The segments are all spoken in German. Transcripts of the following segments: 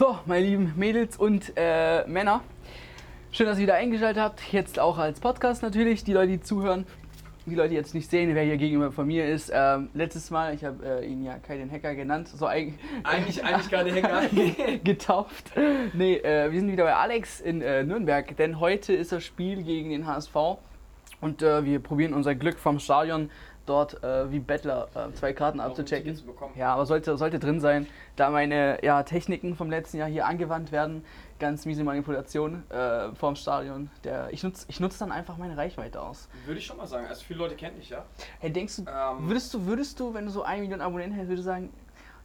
So, meine lieben Mädels und äh, Männer, schön, dass ihr wieder eingeschaltet habt. Jetzt auch als Podcast natürlich, die Leute, die zuhören. Die Leute, die jetzt nicht sehen, wer hier gegenüber von mir ist. Ähm, letztes Mal, ich habe äh, ihn ja Kai den Hacker genannt, so eigentlich, Eigentlich, eigentlich gerade Hacker. getauft. Nee, äh, wir sind wieder bei Alex in äh, Nürnberg, denn heute ist das Spiel gegen den HSV und äh, wir probieren unser Glück vom Stadion dort äh, wie Bettler äh, zwei Karten abzuchecken. Ja, aber sollte, sollte drin sein, da meine ja, Techniken vom letzten Jahr hier angewandt werden. Ganz miese Manipulation äh, vorm Stadion. Der, ich nutze ich nutz dann einfach meine Reichweite aus. Würde ich schon mal sagen. Also viele Leute kennen dich, ja. Hey, denkst du, Ähm, würdest du, würdest du, wenn du so ein Million Abonnenten hättest, würdest du sagen,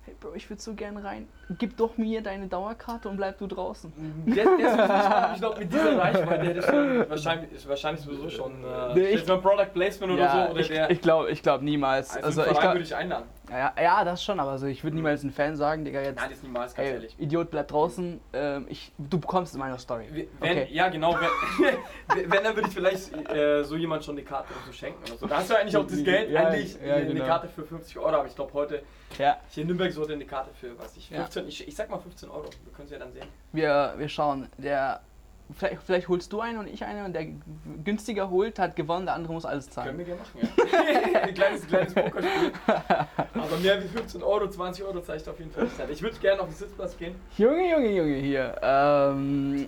hey Bro, ich würde so gern rein, gib doch mir deine Dauerkarte und bleib du draußen. Der, der schon, ich glaube, mit dieser Reichweite hätte ich schon, wahrscheinlich, wahrscheinlich sowieso schon äh, Nee, ich- Product Placement oder ja, so. Oder ich, der, ich glaube ich glaub niemals. also, Also, ich Verein glaub, würde ich einladen. Ja, ja, das schon, aber also, ich würde niemals einen Fan sagen, Digga, jetzt, Nein, das niemals, ganz ey, ehrlich. Idiot, bleib draußen, ähm, ich, du bekommst in meiner Story. Wenn, Okay. Ja, genau. Wenn, wenn dann würde ich vielleicht äh, so jemand schon eine Karte so schenken oder so. Da hast du eigentlich auch das Geld, Ja, eigentlich ja, eine, genau. Karte für 50 Euro. Aber ich glaube, heute Ja, hier in Nürnberg sollte eine Karte für, was ich, Ja. 15, ich, ich sag mal 15 Euro. Wir können es ja dann sehen. wir, wir schauen. Der, vielleicht, vielleicht holst du eine und ich eine und der günstiger holt, hat gewonnen, der andere muss alles Können zahlen. wir gerne machen, ja. ein kleines, kleines Pokerspiel. Aber mehr wie 15 Euro, 20 Euro zeigt auf jeden Fall nicht. Ich würde gerne auf den Sitzplatz gehen. Junge, Junge, Junge, hier. Ähm,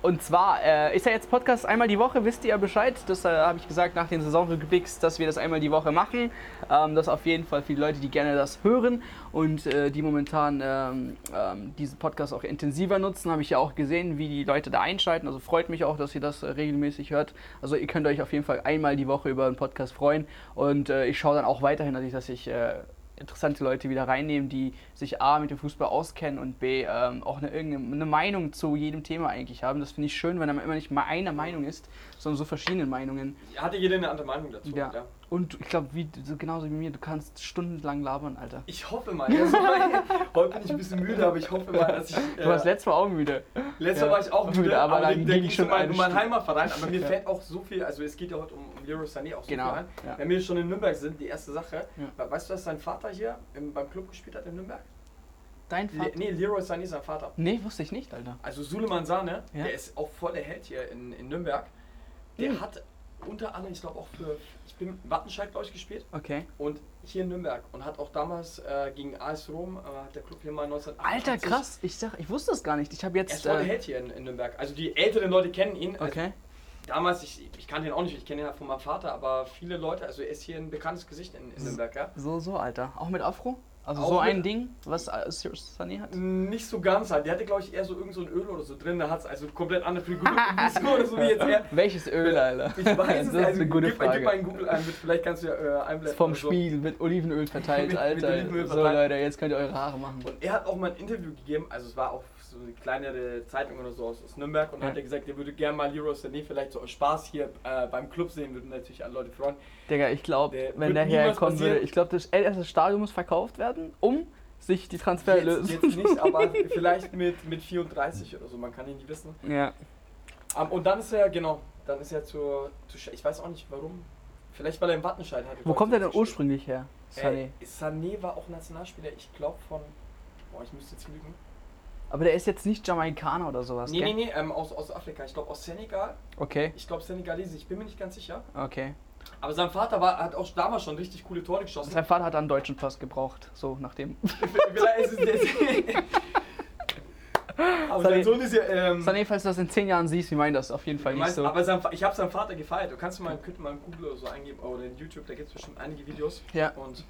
und zwar äh, ist ja jetzt Podcast einmal die Woche, wisst ihr ja Bescheid. Das äh, habe ich gesagt nach den Saisonrückblicks, dass wir das einmal die Woche machen. Ähm, das auf jeden Fall viele Leute, die gerne das hören und äh, die momentan ähm, ähm, diesen Podcast auch intensiver nutzen, habe ich ja auch gesehen, wie die Leute da einschalten. Also freut mich auch, dass ihr das äh, regelmäßig hört. Also ihr könnt euch auf jeden Fall einmal die Woche über einen Podcast freuen. Und äh, ich schaue dann auch weiterhin natürlich, dass ich äh, interessante Leute wieder reinnehmen, die sich A mit dem Fußball auskennen und B ähm, auch eine, irgendeine eine Meinung zu jedem Thema eigentlich haben. Das finde ich schön, wenn man immer nicht mal eine Meinung ist, sondern so verschiedene Meinungen. Hatte jeder eine andere Meinung dazu? Ja. Und ich glaube, wie, so genauso wie mir, du kannst stundenlang labern, Alter. Ich hoffe mal. Also, heute bin ich ein bisschen müde, aber ich hoffe mal, dass ich. Du warst letztes Mal auch müde. Letztes Mal Ja. war ich auch müde, Müde, aber aber, dann ging ging schon eine um meinen. Heimatverein. Aber mir Ja. fällt auch so viel, also es geht ja heute um, um Leroy Sané auch so Genau, viel ein. ja. Wenn wir schon in Nürnberg sind, die erste Sache. Ja. Weißt du, dass sein Vater hier im, beim Club gespielt hat in Nürnberg? Dein Le Vater? nee, Leroy Sané ist sein Vater. Nee, wusste ich nicht, Alter. Also Suleiman Sane, Ja. der ist auch voll der Held hier in, in Nürnberg. Der Hm. hat unter anderem, ich glaube auch für, ich bin Wattenscheid, glaube ich, gespielt. Okay. Und hier in Nürnberg. Und hat auch damals äh, gegen AS Rom, äh, hat der Club hier mal 1988. Alter, krass. Ich, sag, ich wusste das gar nicht. Ich habe Er ist jetzt... voll der Äh, Held hier in, in Nürnberg. Also die älteren Leute kennen ihn. Also okay. Damals, ich, ich kannte ihn auch nicht, ich kenne ihn ja von meinem Vater, aber viele Leute, also er ist hier ein bekanntes Gesicht in, in Nürnberg, ja. So, so, Alter. Auch mit Afro? Also Auch so ein mit- Ding, was äh, Sané hat? Nicht so ganz halt. Der hatte, glaube ich, eher so irgend so ein Öl oder so drin. Da hat es also komplett andere Figur nicht oder so wie jetzt er. Welches Öl, Alter? Ich weiß das es ist also, eine gute gib, Gib Frage. mal in Google ein, mit, vielleicht kannst du ja äh, einblenden. Vom so. Spiel mit Olivenöl verteilt, Mit- mit Alter. Olivenöl so verteilt. Leute, jetzt könnt ihr eure Haare machen. Und er hat auch mal ein Interview gegeben, also es war auch so eine kleinere Zeitung oder so aus, aus Nürnberg und Ja. hat er gesagt, er würde gerne mal Leroy Sané vielleicht so aus Spaß hier äh, beim Club sehen, würden natürlich alle Leute freuen. Digga, ich glaube, wenn der herkommen würde, ich glaube, das erste Stadion muss verkauft werden, um sich die Transfer Jetzt, lösen. jetzt nicht, aber vielleicht mit, mit 34 oder so, man kann ihn nicht wissen. Ja. Ähm, und dann ist er, genau, dann ist er zu, zu Sch- ich weiß auch nicht warum, vielleicht weil er im Wattenscheid hatte. Wo kommt er denn ursprünglich her? Sané. Äh, Sané war auch Nationalspieler, ich glaube von, boah, ich müsste jetzt lügen. Aber der ist jetzt nicht Jamaikaner oder sowas, Nee, gell? nee, nee, ähm, aus, aus Afrika, ich glaube aus Senegal, Okay, ich glaube Senegalese, ich bin mir nicht ganz sicher. okay. Aber sein Vater war, hat auch damals schon richtig coole Tore geschossen. Sein Vater hat einen deutschen Pass gebraucht, so es der. Aber Sané- sein Sohn ist ja. Ähm, Sané, falls du das in 10 Jahren siehst, wir meinen das auf jeden Fall nicht meinst, so. Aber sein, ich habe seinen Vater gefeiert. Du kannst mal, könnt mal in Google oder so eingeben oder in YouTube, da gibt es bestimmt einige Videos. Ja. Und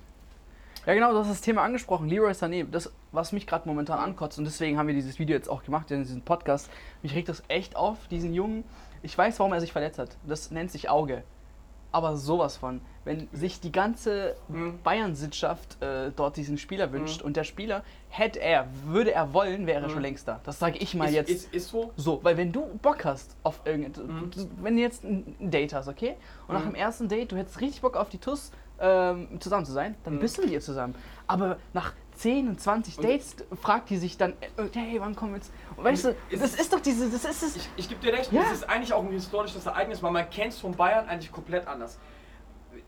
Ja genau, du hast das Thema angesprochen, Leroy Sané, das, was mich gerade momentan ankotzt und deswegen haben wir dieses Video jetzt auch gemacht, in diesem Podcast. Mich regt das echt auf, diesen Jungen. Ich weiß, warum er sich verletzt hat. Das nennt sich Auge. Aber sowas von, wenn sich die ganze Mhm. Bayern-Sitzschaft äh, dort diesen Spieler wünscht und der Spieler, hätte er, würde er wollen, wäre er Mhm. schon längst da. Das sage ich mal ist, jetzt. Ist, ist so. So, weil wenn du Bock hast auf irgendetwas, Mhm. wenn du jetzt ein Date hast, okay? Und nach Mhm. dem ersten Date, du hättest richtig Bock auf die TUS ähm, zusammen zu sein, dann Mhm. bist du mit ihr zusammen. Aber nach 10 und 20 Und- Dates fragt die sich dann, äh, hey, wann kommen wir jetzt? Und weißt du, das ist doch diese, das ist es. Ich, ich gebe dir recht, Ja. das ist eigentlich auch ein historisches Ereignis, weil man kennt es von Bayern eigentlich komplett anders.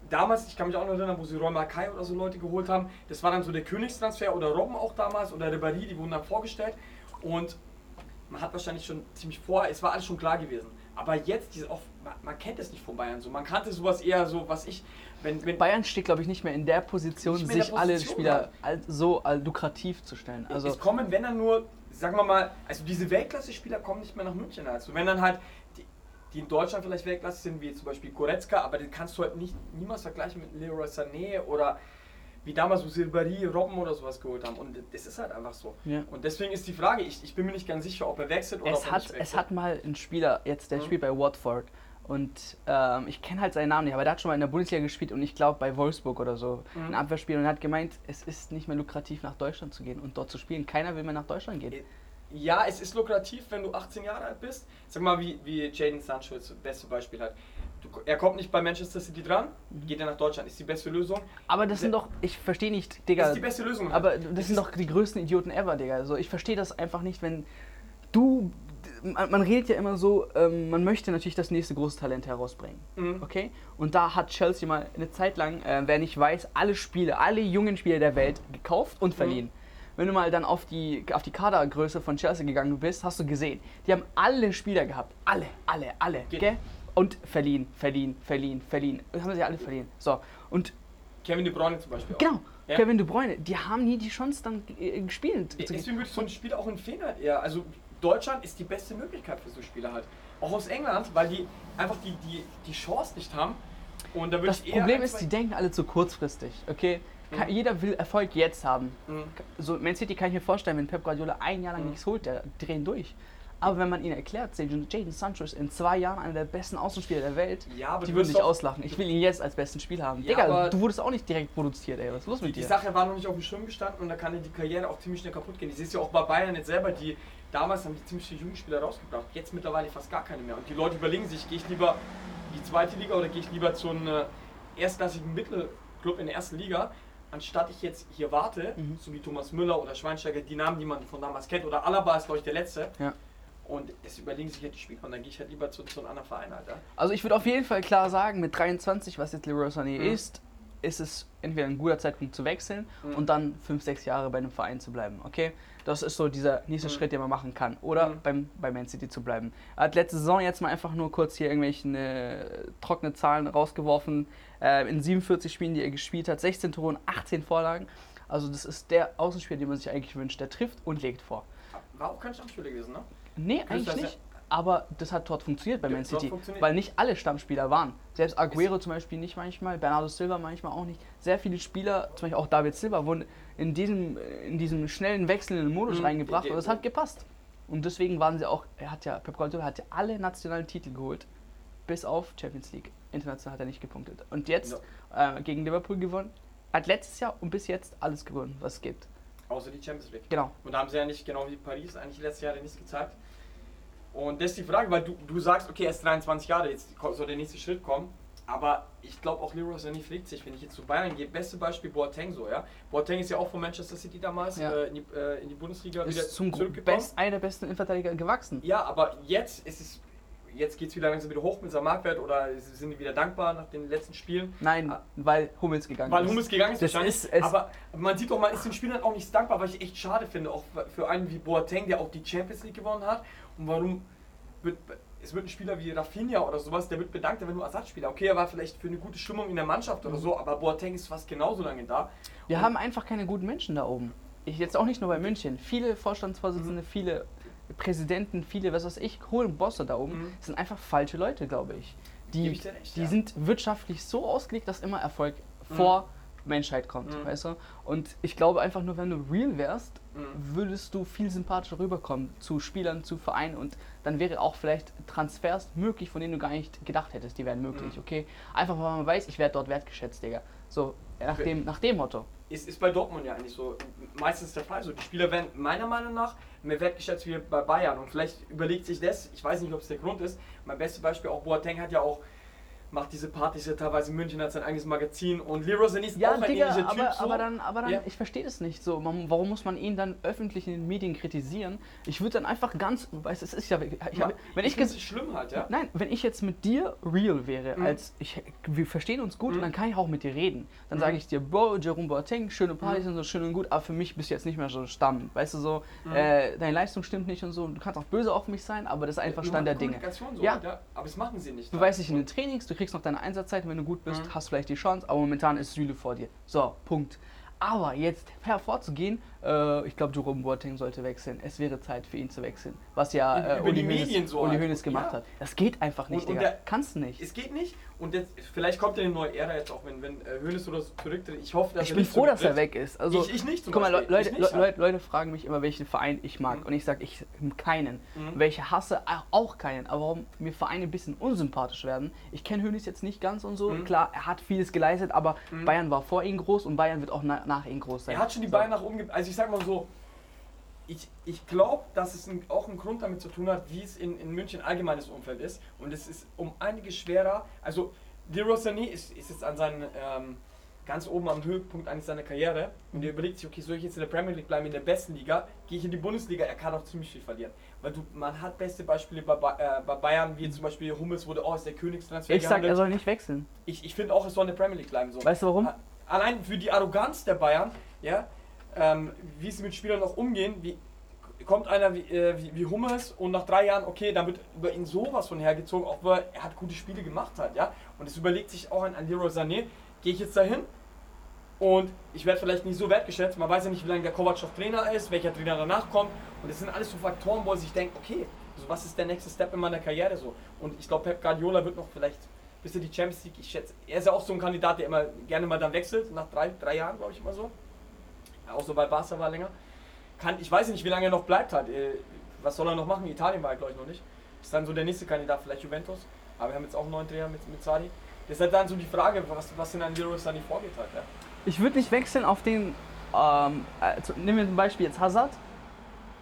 Damals, ich kann mich auch noch erinnern, wo sie Roy Mackay oder so Leute geholt haben, das war dann so der Königstransfer oder Robben auch damals oder Ribéry, die wurden dann vorgestellt. Und man hat wahrscheinlich schon ziemlich vorher, es war alles schon klar gewesen. Aber jetzt, diese man, man kennt es nicht von Bayern so. Man kannte sowas eher so, was ich, wenn, wenn Bayern steht, glaube ich, nicht mehr in der Position, sich der alle Position, Spieler al- so lukrativ zu stellen. Also, es kommen, wenn dann nur, sagen wir mal, also diese Weltklasse-Spieler kommen nicht mehr nach München. Also wenn dann halt die, die in Deutschland vielleicht Weltklasse sind, wie zum Beispiel Goretzka, aber den kannst du halt nicht niemals vergleichen mit Leroy Sané oder wie damals, wo Silbery, Robben oder sowas geholt haben. Und das ist halt einfach so. Ja. Und deswegen ist die Frage, ich, ich bin mir nicht ganz sicher, ob er wechselt oder ob es, er hat, nicht es wechselt. hat mal ein Spieler, jetzt der Mhm. spielt bei Watford. Und ähm, ich kenne halt seinen Namen nicht, aber der hat schon mal in der Bundesliga gespielt und ich glaube bei Wolfsburg oder so Mhm. ein Abwehrspiel und er hat gemeint, es ist nicht mehr lukrativ nach Deutschland zu gehen und dort zu spielen. Keiner will mehr nach Deutschland gehen. Ja, es ist lukrativ, wenn du 18 Jahre alt bist. Sag mal, wie, wie Jaden Sancho das beste Beispiel hat. Du, er kommt nicht bei Manchester City dran, Mhm. geht er nach Deutschland, ist die beste Lösung. Aber das sind doch, ich verstehe nicht, Das Digga. ist die beste Lösung. Aber Es das sind doch die größten Idioten ever, Digga. Also ich verstehe das einfach nicht, wenn du. Man, man redet ja immer so, ähm, man möchte natürlich das nächste große Talent herausbringen. Mhm. Okay? Und da hat Chelsea mal eine Zeit lang, äh, wer nicht weiß, alle Spiele, alle jungen Spieler der Welt gekauft und verliehen. Wenn du mal dann auf die, auf die Kadergröße von Chelsea gegangen bist, hast du gesehen, die haben alle Spieler gehabt. Alle, alle, alle. Geht. Gell? Und verliehen, verliehen, verliehen, verliehen. Das haben sie alle verliehen. So. Und Kevin De Bruyne zum Beispiel. auch. genau, Ja. Kevin De Bruyne, die haben nie die Chance dann äh, gespielt. Deswegen würde ich so ein Spiel auch empfehlen halt eher. Also Deutschland ist die beste Möglichkeit für so Spieler halt. Auch aus England, weil die einfach die, die, die Chance nicht haben. Und da würde Das ich eher Problem ist, die denken alle zu kurzfristig, okay? Ka- Mhm. Jeder will Erfolg jetzt haben. Mhm. So, Man City kann ich mir vorstellen, wenn Pep Guardiola ein Jahr lang Mhm. nichts holt, der drehen durch. Aber wenn man ihnen erklärt, Jadon Sancho ist in zwei Jahren einer der besten Außenspieler der Welt, Ja, aber die würden dich auslachen. Ich will ihn jetzt als besten Spieler haben. Ja, Digga, du wurdest auch nicht direkt produziert, ey. Was ist los Die, mit die dir? Sache war noch nicht auf dem Schirm gestanden und da kann dir die Karriere auch ziemlich schnell kaputt gehen. Ich sehe es ja auch bei Bayern jetzt selber, die damals haben die ziemlich viele Jugendspieler rausgebracht, jetzt mittlerweile fast gar keine mehr. Und die Leute überlegen sich, gehe ich lieber in die zweite Liga oder gehe ich lieber zu einem äh, erstklassigen Mittelclub in der ersten Liga, anstatt ich jetzt hier warte, Mhm. so wie Thomas Müller oder Schweinsteiger, die Namen, die man von damals kennt, oder Alaba ist glaube ich der letzte. Ja. Und das überlegen sich halt die Spieler und dann gehe ich halt lieber zu, zu einem anderen Verein, Alter. Also ich würde auf jeden Fall klar sagen, mit 23, was jetzt Leroy Sané Mhm. ist, ist es entweder ein guter Zeitpunkt zu wechseln Mhm. und dann 5, 6 Jahre bei einem Verein zu bleiben, okay? Das ist so dieser nächste Mhm. Schritt, den man machen kann. Oder Mhm. beim, bei Man City zu bleiben. Er hat letzte Saison jetzt mal einfach nur kurz hier irgendwelche äh, trockene Zahlen rausgeworfen. Äh, in 47 Spielen, die er gespielt hat, 16 Tore und 18 Vorlagen. Also das ist der Außenspieler, den man sich eigentlich wünscht. Der trifft und legt vor. War auch kein Stammspieler gewesen, ne? Nee, eigentlich nicht. Aber das hat dort funktioniert bei Ja, Man City, weil nicht alle Stammspieler waren. Selbst Aguero zum Beispiel nicht manchmal, Bernardo Silva manchmal auch nicht. Sehr viele Spieler, zum Beispiel auch David Silva, wurden in diesem, in diesem schnellen wechselnden Modus Mhm. reingebracht und es hat gepasst. Und deswegen waren sie auch, er hat ja, Pep Guardiola hat ja alle nationalen Titel geholt, bis auf Champions League. International hat er nicht gepunktet. Und jetzt äh, gegen Liverpool gewonnen, hat letztes Jahr und bis jetzt alles gewonnen, was es gibt. Außer die Champions League. Genau. Und da haben sie ja nicht, genau wie Paris, eigentlich letztes Jahr nichts gezeigt. Und das ist die Frage, weil du, du sagst, okay, er ist 23 Jahre, jetzt soll der nächste Schritt kommen. Aber ich glaube auch Leroy Sané pflegt sich, wenn ich jetzt zu Bayern gehe. Beste Beispiel Boateng so, ja. Boateng ist ja auch von Manchester City damals Ja. äh, in, die, äh, in die Bundesliga wieder Ist zum zurückgekommen. best, einer der besten Innenverteidiger gewachsen. Ja, aber jetzt ist es, jetzt geht es wieder langsam wieder hoch mit seinem Marktwert oder sind wieder dankbar nach den letzten Spielen. Nein, Ah. weil Hummels gegangen Weil ist. Hummels gegangen ist Das ist aber man sieht doch, man ist den Spielern auch nicht dankbar, weil ich echt schade finde, auch für einen wie Boateng, der auch die Champions League gewonnen hat. Und warum wird es wird ein Spieler wie Rafinha oder sowas, der wird bedankt, wenn nur Ersatzspieler. Okay, er war vielleicht für eine gute Stimmung in der Mannschaft oder so, aber Boateng ist fast genauso lange da. Wir Und- haben einfach keine guten Menschen da oben. Ich jetzt auch nicht nur bei München. Viele Vorstandsvorsitzende, viele Präsidenten, viele, was weiß ich, hohen Bosse da oben, Mhm. sind einfach falsche Leute, glaube ich. Die, ich recht, die ja. sind wirtschaftlich so ausgelegt, dass immer Erfolg vor Menschheit kommt, Mhm. weißt du? Und ich glaube einfach nur, wenn du real wärst, Mhm. würdest du viel sympathischer rüberkommen zu Spielern, zu Vereinen und dann wäre auch vielleicht Transfers möglich, von denen du gar nicht gedacht hättest, die wären möglich, Mhm. okay? Einfach weil man weiß, ich werde dort wertgeschätzt, Digga. So, nach Okay. dem, nach dem Motto. Ist, ist bei Dortmund ja eigentlich so meistens der Fall. So, die Spieler werden meiner Meinung nach mehr wertgeschätzt wie bei Bayern. Und vielleicht überlegt sich das, ich weiß nicht, ob es der Grund ist. Mein bestes Beispiel auch Boateng hat ja auch macht diese Partys ja teilweise in München, hat sein eigenes Magazin und Leroy Sané ist Ja, auch ein Digga, ähnlicher Typ. aber, so. aber dann, aber dann Ja. ich verstehe das nicht so. Man, warum muss man ihn dann öffentlich in den Medien kritisieren? Ich würde dann einfach ganz, weißt, es ist ja, ich hab, wenn ich, es schlimm halt, ja. Nein, wenn ich jetzt mit dir real wäre, Mhm. als ich, wir verstehen uns gut Mhm. und dann kann ich auch mit dir reden. Dann Mhm. sage ich dir, Bro, Jerome Boateng, schöne Partys und so schön und gut, aber für mich bist du jetzt nicht mehr so Stamm. Weißt du so, Mhm. äh, deine Leistung stimmt nicht und so. Du kannst auch böse auf mich sein, aber das ist einfach Nur Stand der Dinge. So Ja. halt, ja. Aber das machen sie nicht. Du weißt dich in den Trainings, du kriegst noch deine Einsatzzeiten, wenn du gut bist, Mhm. hast vielleicht die Chance, aber momentan ist Süle vor dir. So, Punkt. Aber jetzt hervorzugehen, äh, ich glaube, Jerome Boateng sollte wechseln. Es wäre Zeit für ihn zu wechseln. Was ja äh, über Uli, die Hoeneß, Medien so Uli halt. Hoeneß gemacht Ja. hat. Das geht einfach nicht, Und- und Digga. der- Kannst du nicht. Es geht nicht und jetzt, vielleicht kommt ja eine neue Ära jetzt auch, wenn, wenn äh, Hönes oder so zurücktritt. Ich hoffe, dass Ich er bin nicht froh, dass er zurücktritt. weg ist. Also, ich, ich nicht zum guck mal, Beispiel. Leute, Ich nicht, Leute, Leute, Leute fragen mich immer, welchen Verein ich mag. Mhm. Und ich sage, ich keinen. Mhm. Welche hasse, auch keinen. Aber warum mir Vereine ein bisschen unsympathisch werden. Ich kenne Hönes jetzt nicht ganz und so. Mhm. Klar, er hat vieles geleistet, aber. Bayern war vor ihm groß und Bayern wird auch na, nach ihm groß sein. Er hat schon die. Beine nach oben ge- Also ich sag mal so, ich, ich glaube, dass es ein, auch einen Grund damit zu tun hat, wie es in, in München allgemeines Umfeld ist. Und es ist um einiges schwerer. Also Leroy Sané ist, ist jetzt an seinen ähm, ganz oben am Höhepunkt eigentlich seiner Karriere. Und er überlegt sich, okay, soll ich jetzt in der Premier League bleiben, in der besten Liga? Gehe ich in die Bundesliga? Er kann auch ziemlich viel verlieren. Weil du, man hat beste Beispiele bei, äh, bei Bayern, wie zum Beispiel Hummels wurde, oh, ist der Königstransfer Ich sag, er soll nicht wechseln. Ich, ich finde auch, es soll in der Premier League bleiben. So. Weißt du warum? Allein für die Arroganz der Bayern, ja, ähm, wie sie mit Spielern auch umgehen, wie kommt einer wie, äh, wie, wie Hummels und nach drei Jahren, okay, dann wird über ihn sowas von hergezogen, auch weil er hat gute Spiele gemacht hat, ja. Und es überlegt sich auch ein, Leroy Sané, gehe ich jetzt dahin und ich werde vielleicht nicht so wertgeschätzt, man weiß ja nicht, wie lange der Kovac noch Trainer ist, welcher Trainer danach kommt und das sind alles so Faktoren, wo er sich denkt, okay, also was ist der nächste Step in meiner Karriere so? Und ich glaube, Pep Guardiola wird noch vielleicht bis er die Champions League, ich schätze, er ist ja auch so ein Kandidat, der immer gerne mal dann wechselt, nach drei, drei Jahren, glaube ich immer so. Auch so bei Barca war länger. Kann, ich weiß nicht, wie lange er noch bleibt halt. Äh, Was soll er noch machen? Italien war er, glaube ich, noch nicht. Ist dann so der nächste Kandidat, vielleicht Juventus. Aber wir haben jetzt auch einen neuen Trainer mit, mit Sadi. Halt dann so die Frage, was, was in Leroy Sani vorgeht halt. Ja. Ich würde nicht wechseln auf den. Ähm, also, nehmen wir zum Beispiel jetzt Hazard.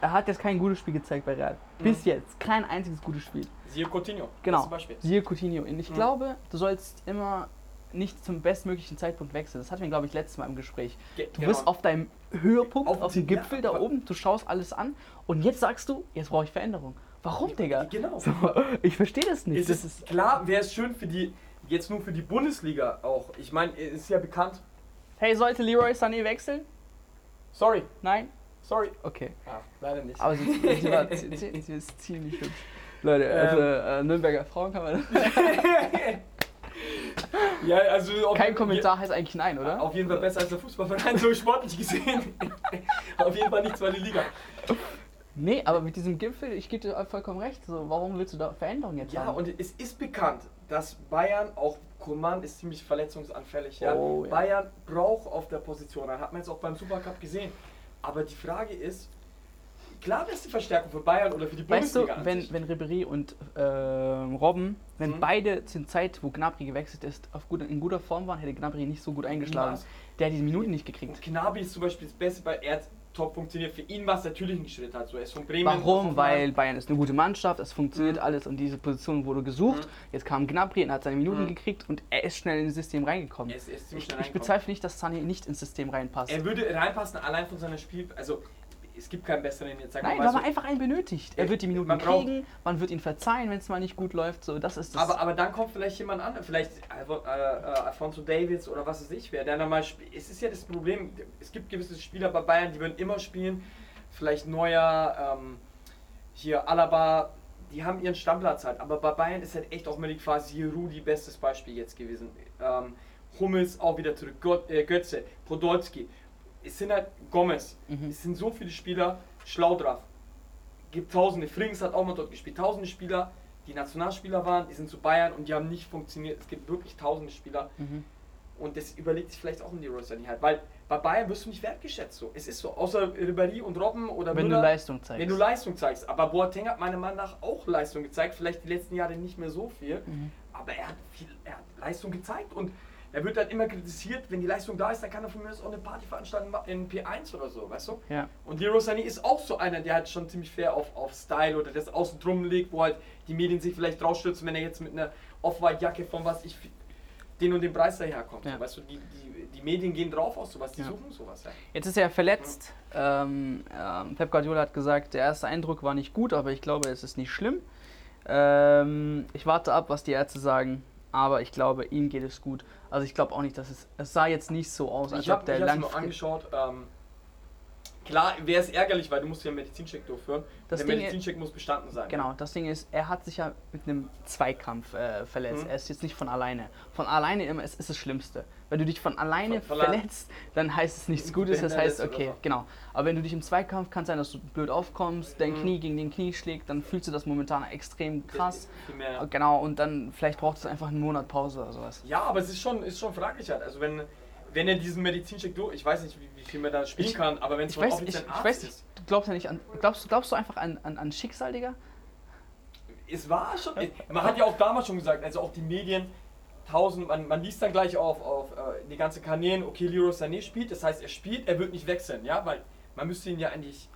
Er hat jetzt kein gutes Spiel gezeigt bei Real. Bis Mhm. jetzt. Kein einziges gutes Spiel. Siehe Coutinho. Genau. Zum Beispiel. Siehe Coutinho. Und ich Mhm. glaube, du sollst immer nicht zum bestmöglichen Zeitpunkt wechseln. Das hatten wir, glaube ich, letztes Mal im Gespräch. Ge- Du genau. bist auf deinem Höhepunkt, Auf auf, dem dem- ja, Gipfel da oben, du schaust alles an und jetzt sagst du, jetzt brauche ich Veränderung. Warum, Digga? Genau. So, ich verstehe das nicht. Es Das ist, klar, wäre es schön für die, jetzt nur für die Bundesliga auch. Ich meine, es ist ja bekannt. hey, sollte Leroy Sané wechseln? Sorry, Nein? sorry. Okay. Ja, leider nicht. Aber sie, sie, war, sie, sie ist ziemlich hübsch. Leute, Ähm. also äh, Nürnberger Frauen kann man. ja, also Kein Kommentar heißt eigentlich nein, oder? Auf jeden Fall besser als der Fußballverein, so sportlich gesehen. auf jeden Fall nicht zweite Liga. Nee, aber mit diesem Gipfel, ich gebe dir vollkommen recht. So, warum willst du da Veränderungen jetzt Ja, haben? und es ist bekannt, dass Bayern, auch Coman ist ziemlich verletzungsanfällig. Ja? Oh, ja. Bayern braucht auf der Position, das hat man jetzt auch beim Supercup gesehen. Aber die Frage ist, klar die Verstärkung für Bayern oder für die Weißt du, Bundesliga wenn, wenn Ribéry und ähm, Robben, wenn Mhm. beide zur Zeit, wo Gnabry gewechselt ist, auf gut, in guter Form waren, hätte Gnabry nicht so gut eingeschlagen. Niemals. Der hat diese Minuten nicht gekriegt. Gnabry ist zum Beispiel das Beste, weil er top funktioniert. Für ihn war es natürlich ein Schritt halt so. Er ist von Bremen Warum? Weil Bayern ist eine gute Mannschaft, es funktioniert Mhm. alles und diese Position wurde gesucht. Mhm. Jetzt kam Gnabry und hat seine Minuten Mhm. gekriegt und er ist schnell ins System reingekommen. Er ist, er ist Ich, ich bezweifle nicht, dass Sané nicht ins System reinpasst. Er würde reinpassen, allein von seiner Spiel... Also, es gibt keinen besseren jetzt. Sagen Nein, weil so. man einfach einen benötigt. Er wird die Minuten man kriegen, man wird ihn verzeihen, wenn es mal nicht gut läuft. So, das ist das. Aber, aber dann kommt vielleicht jemand anderes, vielleicht äh, äh, Alfonso Davids oder was weiß ich wer, der dann mal spielt. Es ist ja das Problem, es gibt gewisse Spieler bei Bayern, die würden immer spielen. Vielleicht Neuer, ähm, hier Alaba, die haben ihren Stammplatz halt. Aber bei Bayern ist halt echt auch mal die Phase hier Rudi, bestes Beispiel jetzt gewesen. Ähm, Hummels auch wieder zurück, Gott, äh, Götze, Podolski. Es sind halt Gomez. Mhm. Es sind so viele Spieler, schlau drauf. Gibt tausende, Frings hat auch mal dort gespielt, tausende Spieler, die Nationalspieler waren, die sind zu Bayern und die haben nicht funktioniert. Es gibt wirklich tausende Spieler mhm. und das überlegt sich vielleicht auch in die Sané halt, weil bei Bayern wirst du nicht wertgeschätzt so. Es ist so, außer Ribéry und Robben oder Wenn du Müller, Leistung zeigst. wenn du Leistung zeigst. Aber Boateng hat meiner Meinung nach auch Leistung gezeigt, vielleicht die letzten Jahre nicht mehr so viel, Mhm. aber er hat viel, er hat Leistung gezeigt und er wird dann immer kritisiert, wenn die Leistung da ist, dann kann er von mir aus auch eine Party veranstalten in P1 oder so, weißt du? Ja. Und Leroy Sané ist auch so einer, der halt schon ziemlich fair auf, auf Style oder das außen drum liegt, wo halt die Medien sich vielleicht draufstürzen, wenn er jetzt mit einer Off-White-Jacke von was ich den und den Preis daherkommt. Ja. Weißt du, die, die, die Medien gehen drauf auf sowas, die Ja. suchen sowas. Ja. Jetzt ist er verletzt. Ähm, ähm, Pep Guardiola hat gesagt, der erste Eindruck war nicht gut, aber ich glaube, es ist nicht schlimm. Ähm, ich warte ab, was die Ärzte sagen, aber ich glaube, ihm geht es gut. Also ich glaube auch nicht, dass es. Es sah jetzt nicht so aus, als Ich ob habe der mir langfristig. angeschaut. Ähm, klar, wäre es ärgerlich, weil du musst ja einen Medizincheck durchführen. Das der Ding- Medizincheck muss bestanden sein. Genau, das Ding ist, er hat sich ja mit einem Zweikampf äh, verletzt. Mhm. Er ist jetzt nicht von alleine. Von alleine immer ist, ist das Schlimmste. Wenn du dich von alleine Von- verletzt, dann heißt es nichts Gutes, du das heißt, okay, so. genau. Aber wenn du dich im Zweikampf, kann sein, dass du blöd aufkommst, dein Mhm. Knie gegen den Knie schlägt, dann fühlst du das momentan extrem krass. Mehr. Genau, und dann vielleicht braucht es einfach einen Monat Pause oder sowas. Ja, aber es ist schon, ist schon fraglich halt. Also wenn, wenn er diesen Medizincheck durch, ich weiß nicht, wie, wie viel man da spielen Ich- kann, aber wenn es Ich weiß, ich, offiziellen ich Arzt weiß nicht, ist. du glaubst ja nicht an. Glaubst, du- glaubst du einfach an, an, an Schicksal, Digga? Es war schon, man hat ja auch damals schon gesagt, also auch die Medien, tausend, man, man liest dann gleich auf, auf äh, die ganzen Kanälen, okay, Leroy Sané spielt, das heißt, er spielt, er wird nicht wechseln, ja, weil man müsste ihn ja eigentlich,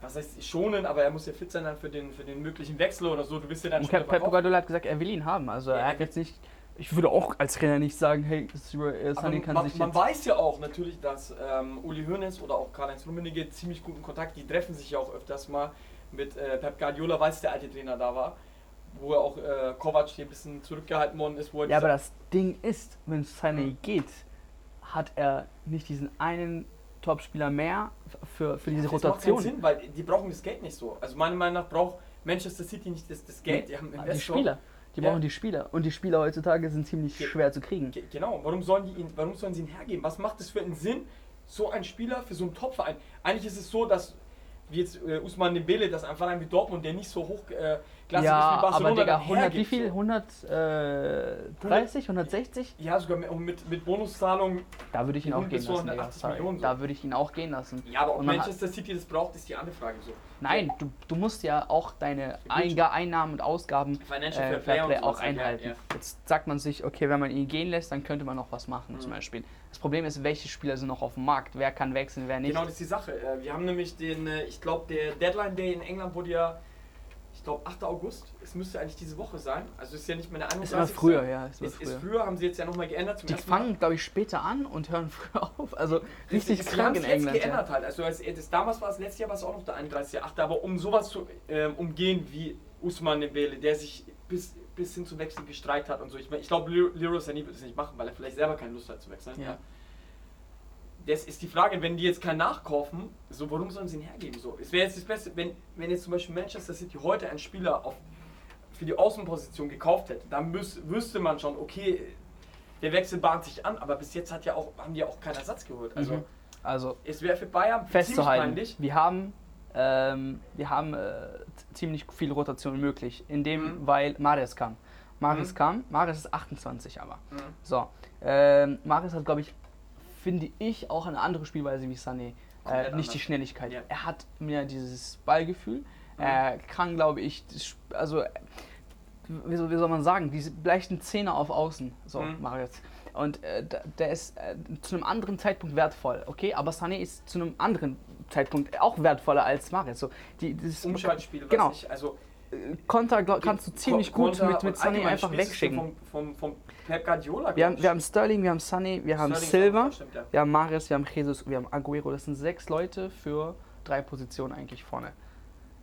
was heißt schonen, aber er muss ja fit sein dann für den, für den möglichen Wechsel oder so, du bist ja dann schon Pep, Pep Guardiola hat gesagt, er will ihn haben. Also er hat jetzt nicht. Ich würde auch als Trainer nicht sagen, hey, Sané Aber kann man, sich man weiß ja auch natürlich, dass ähm, Uli Hoeneß oder auch Karl-Heinz Rummenigge ziemlich guten Kontakt, die treffen sich ja auch öfters mal mit äh, Pep Guardiola, weil es der alte Trainer da war, wo er auch äh, Kovac hier ein bisschen zurückgehalten worden ist. Wo Ja, aber das Ding ist, wenn Sané geht, hat er nicht diesen einen Topspieler mehr für, für diese das macht keinen Rotation. Sinn, weil die brauchen das Geld nicht so. Also meiner Meinung nach braucht Manchester City nicht das, das Geld, die haben die Investor. Spieler. Die Ja. brauchen die Spieler. Und die Spieler heutzutage sind ziemlich Ge- schwer zu kriegen. Ge- Genau, warum sollen, die ihn, warum sollen sie ihn hergeben? Was macht es für einen Sinn, so einen Spieler für so einen Topverein? Eigentlich ist es so, dass wie jetzt äh, Usman Dembele, dass ein Verein wie Dortmund, der nicht so hoch äh, klassisch Ja, ist wie Barcelona, aber Digga, dann 100, wie viel? so. 130, 160? Ja, sogar mit, mit, Bonuszahlung. Da würde ich ihn auch 100 gehen lassen, Digga. 180 Sorry. Millionen so. Da würde ich ihn auch gehen lassen. Ja, aber ob Manchester City das braucht, ist die andere Frage. So. Nein, du, du musst ja auch deine Einga Einnahmen und Ausgaben Financial äh, Fair Play Fair und Play sowas auch halt, ja, einhalten. ja. Jetzt sagt man sich, okay, wenn man ihn gehen lässt, dann könnte man noch was machen, Mhm. zum Beispiel. Das Problem ist, welche Spieler sind noch auf dem Markt? Wer kann wechseln, wer nicht? Genau, das ist die Sache. Äh, Wir haben nämlich den, äh, ich glaube, der Deadline Day in England wurde ja, ich glaube, 8. August. Es müsste eigentlich diese Woche sein. Also ist ja nicht mehr der 31. ist immer früher, ja. Ist immer Ist, ist früher. früher, haben sie jetzt ja nochmal geändert. Zum Die fangen, glaube ich, später an und hören früher auf. Also richtig Sie krank in jetzt England. geändert Ja. halt. Also als, das, damals war es letztes Jahr war es auch noch der 31.8. Aber um sowas zu ähm, umgehen wie Usman Dembele, der sich bis, bis hin zum Wechsel gestreikt hat und so. Ich, mein, ich glaube, Leroy Sané wird es nicht machen, weil er vielleicht selber keine Lust hat zu wechseln. Ja. Das ist die Frage, wenn die jetzt keinen nachkaufen, so warum sollen sie ihn hergeben? So, es wäre jetzt das Beste, wenn, wenn jetzt zum Beispiel Manchester City heute einen Spieler auf, für die Außenposition gekauft hätte, dann müß, wüsste man schon, okay, der Wechsel bahnt sich an, aber bis jetzt hat ja auch, haben die ja auch keinen Ersatz geholt. Also Mhm. Also es wäre für Bayern festzuhalten, wir haben, ähm, wir haben äh, ziemlich viel Rotation möglich, indem, Mhm. weil Mares kam. Mares Mhm. kam, Mares ist 28 aber. Mhm. So, ähm, Maris hat, glaube ich, finde ich, auch eine andere Spielweise wie Sané. Äh, nicht die anders. Schnelligkeit. Ja. Mhm. Er hat mehr dieses Ballgefühl. Er kann, glaube ich, also, wie soll, wie soll man sagen, diese leichten Zähne auf Außen, so, Mhm. Maris. Und äh, der ist äh, zu einem anderen Zeitpunkt wertvoll, okay? Aber Sané ist zu einem anderen Zeitpunkt auch wertvoller als Maris. So, die, dieses Umschaltspiel, Genau. ich, also Konter glaub, kannst du ziemlich Kon- gut Konter mit, mit allgemein einfach wegschicken. Vom, vom, vom Pep Guardiola. Wir haben, wir haben Sterling, wir haben Sané, wir haben Silva, auch- stimmt, ja. wir haben Maris, wir haben Jesus, wir haben Aguero. Das sind sechs Leute für drei Positionen eigentlich vorne.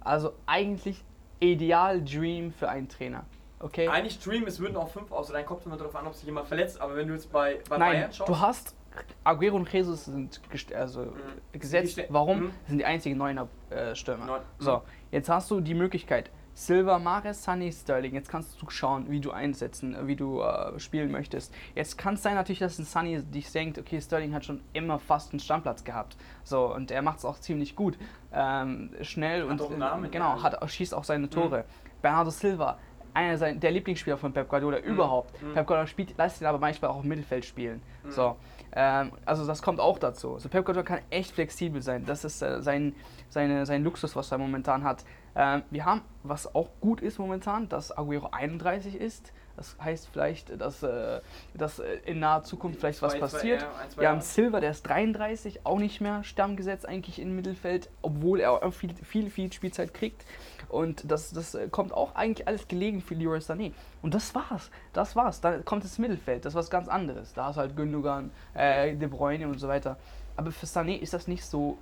Also eigentlich ideal Dream für einen Trainer. Okay? Eigentlich Dream, es würden auch fünf aus. Rein kommt immer darauf an, ob sich jemand verletzt. Aber wenn du jetzt bei, bei Nein, Bayern schaust, du hast Aguero und Jesus sind also gesetzt. Die ste- Warum? Mhm. Das sind die einzigen Neuner äh, Stürmer. Neun- So, jetzt hast du die Möglichkeit. Silva, Mares, Sunny, Sterling. Jetzt kannst du schauen, wie du einsetzen, äh, wie du äh, spielen möchtest. Jetzt kann es sein natürlich, dass ein Sunny dich denkt, okay, Sterling hat schon immer fast einen Stammplatz gehabt. So, und er macht es auch ziemlich gut. Ähm, schnell Hat und auch einen Namen, genau, hat, schießt auch seine Tore. Bernardo Silva, einer sein, der Lieblingsspieler von Pep Guardiola überhaupt. Mhm. Pep Guardiola spielt, lässt ihn aber manchmal auch im Mittelfeld spielen. So, ähm, also das kommt auch dazu. So Pep Guardiola kann echt flexibel sein. Das ist äh, sein, seine, sein Luxus, was er momentan hat. Ähm, wir haben, was auch gut ist momentan, dass Aguero 31 ist. Das heißt vielleicht, dass, äh, dass äh, in naher Zukunft vielleicht was passiert. Wir haben. Silver, der ist 33, auch nicht mehr Stammgesetz eigentlich im Mittelfeld, obwohl er auch viel, viel, viel Spielzeit kriegt. Und das, das äh, kommt auch eigentlich alles gelegen für Leroy Sané. Und das war's. Das war's. Dann kommt das Mittelfeld, das ist was ganz anderes. Da ist halt Gündogan, äh, De Bruyne und so weiter. Aber für Sané ist das nicht so.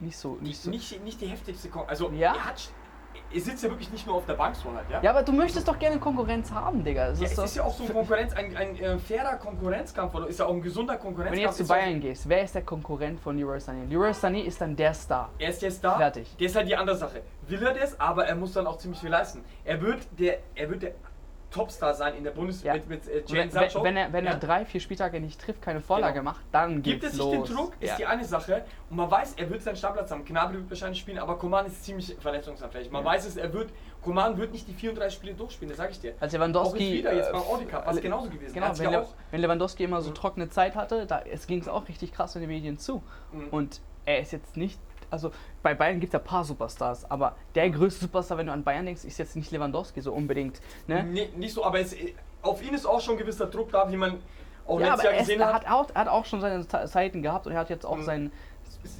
Nicht so. Die, Nicht so nicht, nicht die heftigste Kon Also, Ja. er, hat, er sitzt ja wirklich nicht nur auf der Bank so halt, ja? ja, aber du möchtest doch gerne Konkurrenz haben, Digga. Das Ja, ist es ist ja auch so ein Konkurrenz, ein, ein äh, fairer Konkurrenzkampf oder ist ja auch ein gesunder Konkurrenzkampf. Wenn du jetzt zu Bayern gehst, wer ist der Konkurrent von Leroy Sané? Leroy Sané ist dann der Star. Er ist jetzt da. Fertig. Der ist halt die andere Sache. Will er das, aber er muss dann auch ziemlich viel leisten. Er wird der, er wird der Topstar sein in der Bundesliga Ja. mit, mit äh, Jane Sancho. wenn, er, wenn Ja. er drei, vier Spieltage nicht trifft, keine Vorlage Genau. macht, dann Gibt es sich den los. Druck, ist ja. die eine Sache. Und man weiß, er wird seinen Stammplatz haben. Gnabry wird wahrscheinlich spielen, aber Koman ist ziemlich verletzungsanfällig. Man weiß es, er wird, Koman wird nicht die 34 Spiele durchspielen, das sage ich dir. Als Auch Lewandowski. jetzt wieder, jetzt äh, beim Audi Cup, was Le- genauso gewesen. Genau, wenn, Le auch, wenn Lewandowski immer so Mhm. trockene Zeit hatte, da ging es auch richtig krass in den Medien zu. Mhm. Und er ist jetzt nicht. Also bei Bayern gibt es ja ein paar Superstars, aber der größte Superstar, wenn du an Bayern denkst, ist jetzt nicht Lewandowski so unbedingt. Ne? Nee, nicht so, aber es, auf ihn ist auch schon gewisser Druck da, wie man auch Ja, letztes Jahr er, gesehen hat. hat auch, hat auch schon seine Ze- Zeiten gehabt und er hat jetzt auch Mhm. seinen.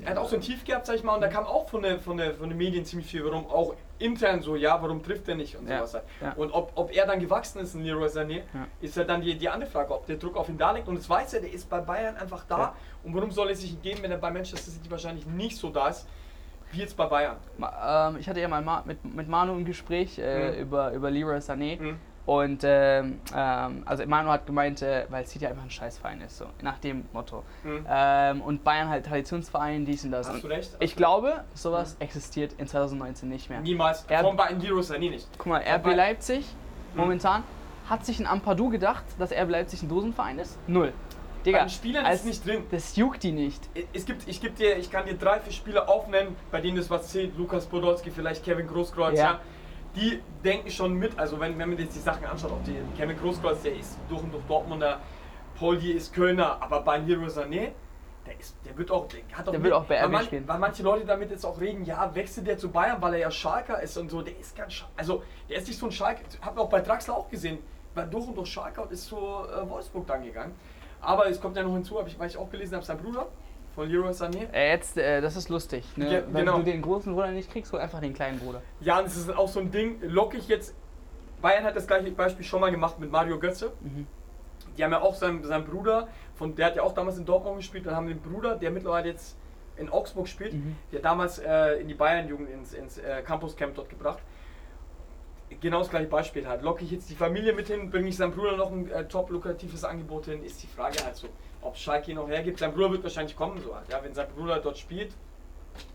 Er hat auch so ein Tief gehabt, sag ich mal, und da kam auch von, der, von, der, von den Medien ziemlich viel, warum auch intern so, ja, warum trifft er nicht und Ja, sowas halt. ja. Und ob, ob er dann gewachsen ist, in Leroy Sané, Ja. ist ja dann die, die andere Frage, ob der Druck auf ihn da liegt. Und das weiß er, der ist bei Bayern einfach da. Und warum soll es sich ihn geben, wenn er bei Manchester City wahrscheinlich nicht so da ist, wie jetzt bei Bayern? Ma- Ähm, ich hatte ja mal Ma mit, mit Manu ein Gespräch äh, Mhm. über, über Leroy Sané. Mhm. Und ähm, ähm, also Manu hat gemeint, äh, weil City einfach ein Scheißverein ist, so nach dem Motto. Mhm. Ähm, und Bayern halt Traditionsverein, dies und das. Hast du recht? ich glaube, sowas existiert in 2019 nicht mehr. Niemals. Er- Von Bayern Leroy Sané nicht. Guck mal, RB Leipzig Mhm. momentan hat sich ein Ampadu gedacht, dass RB Leipzig ein Dosenverein ist? Null. Digga, Bei den Spielern ist nicht drin. das juckt die nicht. Es gibt, ich, geb dir, ich kann dir drei, vier Spieler aufnennen, bei denen das was zählt. Lukas Podolski, vielleicht Kevin Großkreuz. Ja. Ja. Die denken schon mit. Also wenn, wenn man jetzt die Sachen anschaut, auch die Kevin Großkreuz, der ist durch und durch Dortmunder, Poldi ist Kölner, aber bei Leroy Sané, der, ist, der wird auch, der hat auch Der wird auch bei RB man- spielen. Weil manche Leute damit jetzt auch reden, ja, wechselt der zu Bayern, weil er ja Schalker ist und so. Der ist ganz, also der ist nicht so ein Schalker. Hab auch bei Draxler auch gesehen, war durch und durch Schalker und ist zu äh, Wolfsburg dann gegangen. Aber es kommt ja noch hinzu, ich, weil ich auch gelesen habe, sein Bruder von Leroy Sané. Äh, jetzt, äh, das ist lustig. Ne? Ja, Wenn genau. du den großen Bruder nicht kriegst, hol einfach den kleinen Bruder. Ja, und es ist auch so ein Ding, locke ich jetzt. Bayern hat das gleiche Beispiel schon mal gemacht mit Mario Götze. Mhm. Die haben ja auch seinen, seinen Bruder, von, der hat ja auch damals in Dortmund gespielt, und haben den Bruder, der mittlerweile jetzt in Augsburg spielt, Mhm. der damals äh, in die Bayern-Jugend ins, ins äh, Campus-Camp dort gebracht. Genau das gleiche Beispiel halt. Locke ich jetzt die Familie mit hin, bringe ich seinem Bruder noch ein äh, top lukratives Angebot hin, ist die Frage halt so, ob Schalke ihn noch hergibt. Sein Bruder wird wahrscheinlich kommen, so halt. Ja, wenn sein Bruder dort spielt,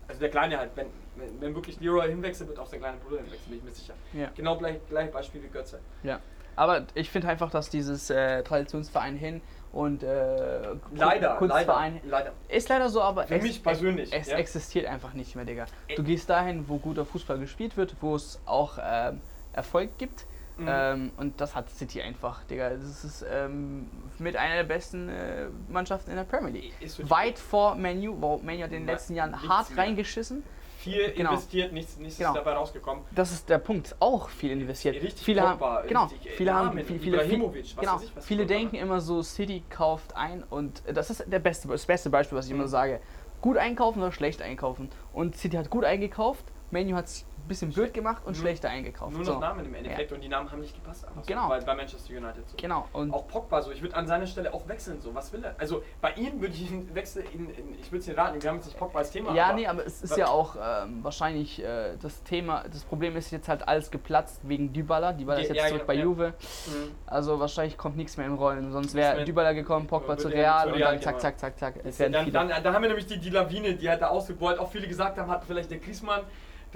also der Kleine halt, wenn, wenn, wenn wirklich Leroy hinwechselt, wird auch sein kleiner Bruder hinwechseln, bin ich mir sicher. Ja. Genau gleich, gleich Beispiel wie Götze. ja. Aber ich finde einfach, dass dieses äh, Traditionsverein hin und äh, Leider, Kunstverein leider, leider. ist leider so, aber Für es, mich persönlich, es ja. existiert einfach nicht mehr, Digga. Du gehst dahin, wo guter Fußball gespielt wird, wo es auch ähm, Erfolg gibt. Mhm. Ähm, und das hat City einfach, Digga. Das ist ähm, mit einer der besten äh, Mannschaften in der Premier League. Weit vor Menu, wo Menu hat in den letzten Jahren hart mehr. reingeschissen. Viel Genau. investiert, nichts, nichts Genau. ist dabei rausgekommen. Das ist der Punkt. Auch viel investiert. Richtig viele Pogba, haben, genau, richtig, äh, viele haben, Namen, viele, viele, viele, genau, ich, viele denken immer so, City kauft ein und das ist der beste, das beste Beispiel, was ich immer Mhm. sage. Gut einkaufen oder schlecht einkaufen. Und City hat gut eingekauft, Menu hat es bisschen blöd gemacht und Nur- schlechter eingekauft. Nur so. noch Namen im Endeffekt und die Namen haben nicht gepasst. einfach so, Genau. Bei, bei Manchester United so. Genau. Und Auch Pogba so, ich würde an seiner Stelle auch wechseln so. Was will er? Also bei ihm würde ich ihn wechseln, in, in, ich würde es ihn raten, wir haben jetzt nicht Pogba als Thema. Ja, aber nee, aber es ist ja auch ähm, wahrscheinlich äh, das Thema, das Problem ist jetzt halt alles geplatzt wegen Dybala. Dybala ist Ja, jetzt ja, zurück genau, bei ja. Juve. Mhm. Also wahrscheinlich kommt nichts mehr in Rollen. Sonst wäre. Dybala gekommen, Pogba zu Real und dann zack, gehen, zack, zack, zack. Es Dann, haben wir nämlich die, die Lawine, die hat da ausgebeult. Auch viele gesagt haben, hat vielleicht der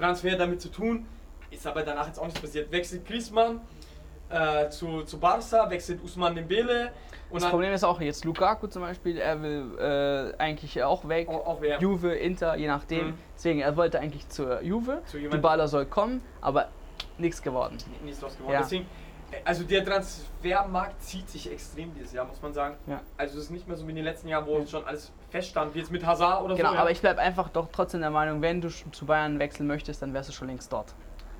Griezmann-Transfer damit zu tun. Ist aber danach jetzt auch nichts passiert. Wechselt Griezmann äh, zu, zu Barca, wechselt Usman Dembele und Das Problem ist auch jetzt Lukaku zum Beispiel, er will äh, eigentlich auch weg. auch, auch wer. Juve, Inter, je nachdem. Mhm. Deswegen, er wollte eigentlich zur Juve. Zu Dybala soll kommen, aber nichts geworden. nichts draus geworden. Ja. Deswegen, äh, also der Transfermarkt zieht sich extrem dieses Jahr, muss man sagen. Ja. Also es ist nicht mehr so wie in den letzten Jahren, wo schon alles feststand, wie jetzt mit Hazard oder Genau, so. ja. aber ich bleibe einfach doch trotzdem der Meinung, wenn du zu Bayern wechseln möchtest, dann wärst du schon längst dort.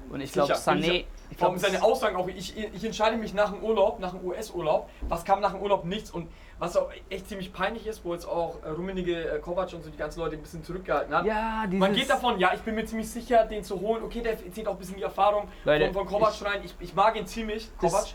Und ich glaube, Sané. ich- glaub, seine Aussagen auch, ich, ich entscheide mich nach dem Urlaub, nach dem US-Urlaub. Was kam nach dem Urlaub? Nichts. Und was auch echt ziemlich peinlich ist, wo jetzt auch äh, Rummenigge, äh, Kovac und so die ganzen Leute ein bisschen zurückgehalten hat. ja, Man geht davon, ja, ich bin mir ziemlich sicher, den zu holen. Okay, der zieht auch ein bisschen die Erfahrung Leute, von, von Kovac ich- rein. Ich, ich mag ihn ziemlich, Kovac.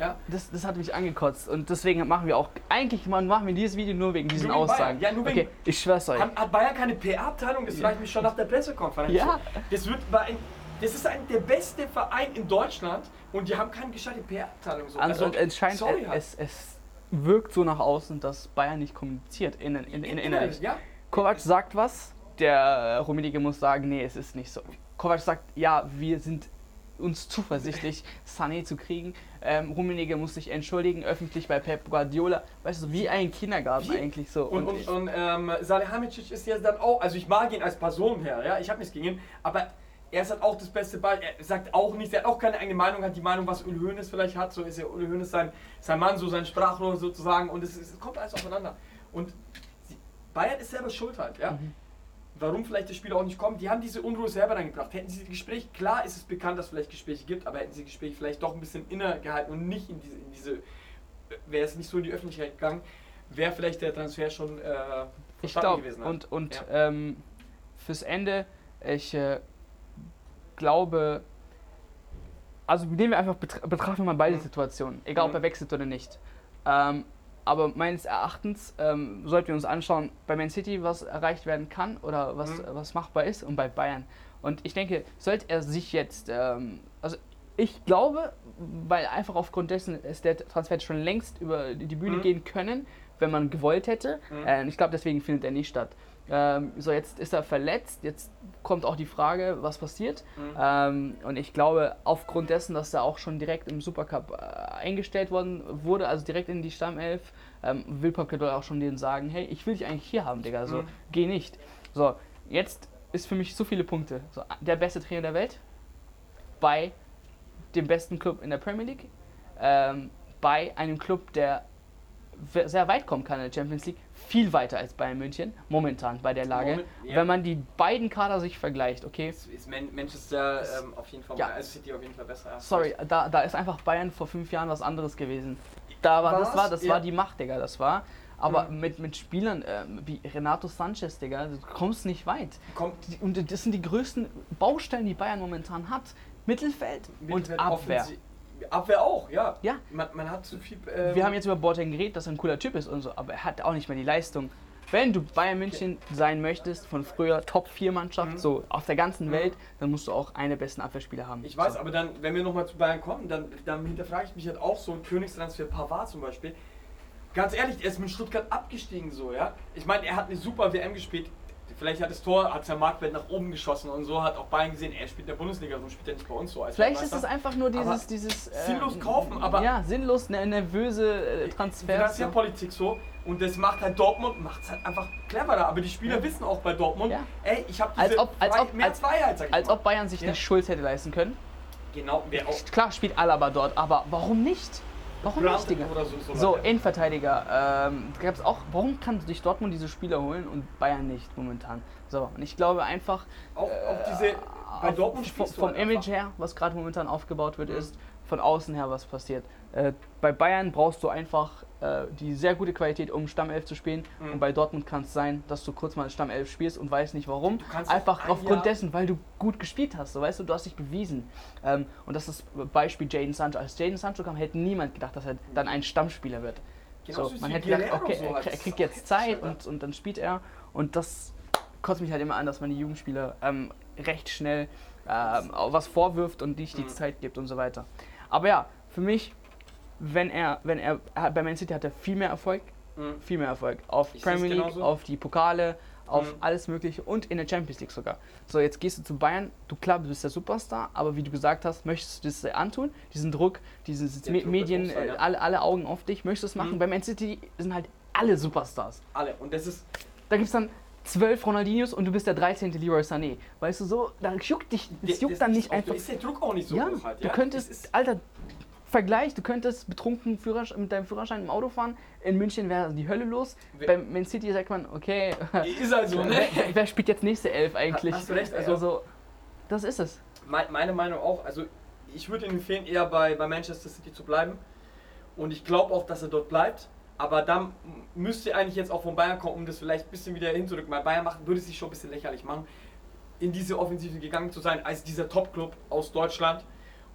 Ja. Das, das hat mich angekotzt und deswegen machen wir auch, eigentlich machen wir dieses Video nur wegen diesen Nur wegen Aussagen. Bayern. Ja, nur wegen- okay, ich schwör's euch. Hat, hat Bayern keine PR-Abteilung? Das reicht mich schon nach der Pressekonferenz. Ja. Das, wird ein, das ist ein, der beste Verein in Deutschland und die haben keine gescheite PR-Abteilung. So. Also, und anscheinend, sorry, halt. es, es wirkt so nach außen, dass Bayern nicht kommuniziert in, in, in, in, innerlich. Ja, Kovac sagt was, der äh, Rummenigge muss sagen, nee, es ist nicht so. Kovac sagt, ja, wir sind uns zuversichtlich, Sané zu kriegen. Ähm, Rummenigge muss sich entschuldigen, öffentlich bei Pep Guardiola. Weißt du, wie ein Kindergarten Wie? eigentlich so. Und, und, ich- und ähm, Salihamidzic ist ja dann auch, also ich mag ihn als Person her, ja, ich habe nichts gegen ihn, aber er ist halt auch das beste Ball, er sagt auch nichts, er hat auch keine eigene Meinung, hat die Meinung, was Uli Hoeneß vielleicht hat, so ist ja Uli Hoeneß sein, sein Mann, so sein Sprachrohr sozusagen und es, es kommt alles aufeinander. Und Bayern ist selber schuld halt, ja. Mhm. Warum vielleicht das Spiel auch nicht kommt, die haben diese Unruhe selber reingebracht. Hätten sie die Gespräche, klar ist es bekannt, dass es vielleicht Gespräche gibt, aber hätten sie die Gespräche vielleicht doch ein bisschen inner gehalten und nicht in diese, in diese wäre es nicht so in die Öffentlichkeit gegangen, wäre vielleicht der Transfer schon äh, Ich glaube, gewesen. halt. und, und ähm, fürs Ende, ich äh, glaube, also nehmen wir einfach, betra betrachten wir mal beide Mhm. Situationen, egal ob Mhm. er wechselt oder nicht. Ähm, aber meines Erachtens ähm, sollten wir uns anschauen, bei Man City, was erreicht werden kann oder was, Mhm. was machbar ist und bei Bayern. Und ich denke, sollte er sich jetzt, ähm, also ich glaube, weil einfach aufgrund dessen ist der Transfer schon längst über die Bühne Mhm. gehen können, wenn man gewollt hätte. Mhm. Äh, ich glaube, deswegen findet er nicht statt. Ähm, so, jetzt ist er verletzt, jetzt kommt auch die Frage, was passiert. Mhm. Ähm, und ich glaube, aufgrund dessen, dass er auch schon direkt im Supercup äh, eingestellt worden wurde, also direkt in die Stammelf, ähm, will Pep Guardiola auch schon denen sagen, hey, ich will dich eigentlich hier haben, Digga, so, Mhm. geh nicht. So, jetzt ist für mich so viele Punkte. So, der beste Trainer der Welt bei dem besten Club in der Premier League, ähm, bei einem Club, der sehr weit kommen kann in der Champions League, viel weiter als Bayern München, momentan bei der Lage. Moment- ja. Wenn man die beiden Kader sich vergleicht, okay, Ist, ist Man Manchester ähm, auf jeden Fall, Ja. also City auf jeden Fall besser. sorry, da, da ist einfach Bayern vor fünf Jahren was anderes gewesen. Da war, das war, das Ja. war die Macht, Digga, das war. Aber Mhm. mit, mit Spielern ähm, wie Renato Sanchez, Digga, du kommst nicht weit. Kommt Und das sind die größten Baustellen, die Bayern momentan hat. Mittelfeld, Mittelfeld, und Abwehr. Offensi- Abwehr auch, ja. Ja. Man, man hat zu viel. ähm, Wir haben jetzt über Boateng geredet, dass er ein cooler Typ ist und so, aber er hat auch nicht mehr die Leistung. Wenn du Bayern München sein möchtest, von früher Top-4-Mannschaft, Mhm. so auf der ganzen Mhm. Welt, dann musst du auch eine der besten Abwehrspieler haben. Ich weiß, so. aber dann, wenn wir nochmal zu Bayern kommen, dann, dann hinterfrage ich mich halt auch so ein Königstransfer Pavard zum Beispiel. Ganz ehrlich, er ist mit Stuttgart abgestiegen so, ja. Ich meine, er hat eine super WM gespielt. Vielleicht hat das Tor, hat sein Marktwert nach oben geschossen und so hat auch Bayern gesehen, er spielt in der Bundesliga, warum spielt er nicht bei uns so als Vielleicht ist es einfach nur dieses, Aber dieses äh, sinnlos kaufen, aber- ja sinnlos ne, nervöse äh, Transfers. Finanzierpolitik so und das macht halt Dortmund, macht es halt einfach cleverer. Aber die Spieler Ja. wissen auch bei Dortmund, Ja. ey, ich habe Als ob- als ob- mehr als- Freiheit, sag ich Als mal. ob Bayern sich Ja. nicht Schulz hätte leisten können. Genau, wer auch Klar spielt Alaba dort, aber warum nicht? Warum nicht, Digga? so. so. Innenverteidiger. Ähm, gab's auch, warum kann sich Dortmund diese Spieler holen und Bayern nicht momentan? So, und ich glaube einfach, auch, auch diese, bei auf- Dortmund vom, spielst du vom halt Image her, was gerade momentan aufgebaut wird, Mhm. ist von außen her, was passiert. Äh, bei Bayern brauchst du einfach äh, die sehr gute Qualität, um Stammelf zu spielen. Mhm. Und bei Dortmund kann es sein, dass du kurz mal Stammelf spielst und weißt nicht warum. Einfach ein aufgrund Jahr- dessen, weil du gut gespielt hast. So, weißt du, du hast dich bewiesen. Ähm, und das ist das Beispiel Jaden Sancho. Als Jaden Sancho kam, hätte niemand gedacht, dass er dann ein Stammspieler wird. Genauso So, man hätte gedacht, okay, so er, kriegt jetzt Zeit und, und dann spielt er. Und das kotzt mich halt immer an, dass man die Jugendspieler ähm, recht schnell ähm, was vorwirft und nicht die Mhm. Zeit gibt und so weiter. Aber ja, für mich, wenn er, wenn er, bei Man City hat er viel mehr Erfolg, Mhm. viel mehr Erfolg. Auf Ich Premier League, auf die Pokale, auf Mhm. alles Mögliche und in der Champions League sogar. So, jetzt gehst du zu Bayern, du klar, du bist der Superstar, aber wie du gesagt hast, möchtest du das antun, diesen Druck, dieses Der Me Medien, sein, ja. alle, alle Augen auf dich, möchtest du es machen? Mhm. Bei Man City sind halt alle Superstars. Alle. Und das ist, Da gibt es dann zwölf Ronaldinhos und du bist der 13. Leroy Sané. Weißt du so, da juckt dich, das das juckt dann ist nicht einfach. Ist der Druck auch nicht so ja, hoch halt. du ja? könntest, Das ist, Alter, Vergleich, du könntest betrunken Führersch mit deinem Führerschein im Auto fahren. In München wäre die Hölle los. Wer- Bei Man City sagt man, okay, ist halt so, ne? wer, wer spielt jetzt nächste Elf eigentlich? Hast du recht, also also- so, das ist es. meine Meinung auch. Also ich würde ihm empfehlen, eher bei, bei Manchester City zu bleiben. Und ich glaube auch, dass er dort bleibt. Aber dann müsste eigentlich jetzt auch von Bayern kommen, um das vielleicht ein bisschen wieder hinzurücken. Weil Bayern macht, würde sich schon ein bisschen lächerlich machen, in diese Offensive gegangen zu sein, als dieser Top-Club aus Deutschland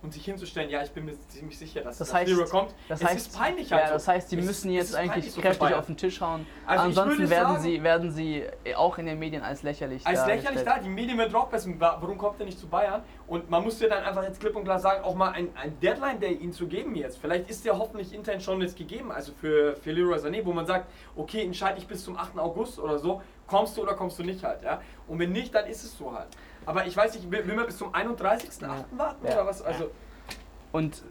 und sich hinzustellen, ja, ich bin mir ziemlich sicher, dass das das heißt, Leroy kommt. Das es heißt, ist peinlich ja, halt so. das heißt, sie Es müssen ist- jetzt eigentlich so kräftig auf den Tisch hauen. Also Ansonsten werden sagen- sie, werden sie auch in den Medien als lächerlich Als lächerlich dargestellt. da, die Medien werden drauf wissen, wa- warum kommt er nicht zu Bayern? Und man muss ja dann einfach jetzt klipp und klar sagen, auch mal ein, ein Deadline, der ihn zu geben jetzt. Vielleicht ist der hoffentlich intern schon jetzt gegeben, also für, für Leroy Sané, wo man sagt, okay, entscheide ich bis zum 8. August oder so, kommst du oder kommst du nicht halt, ja? Und wenn nicht, dann ist es so halt. Aber ich weiß nicht, will, will man bis zum 31.8. warten Ja. oder was? Also, Und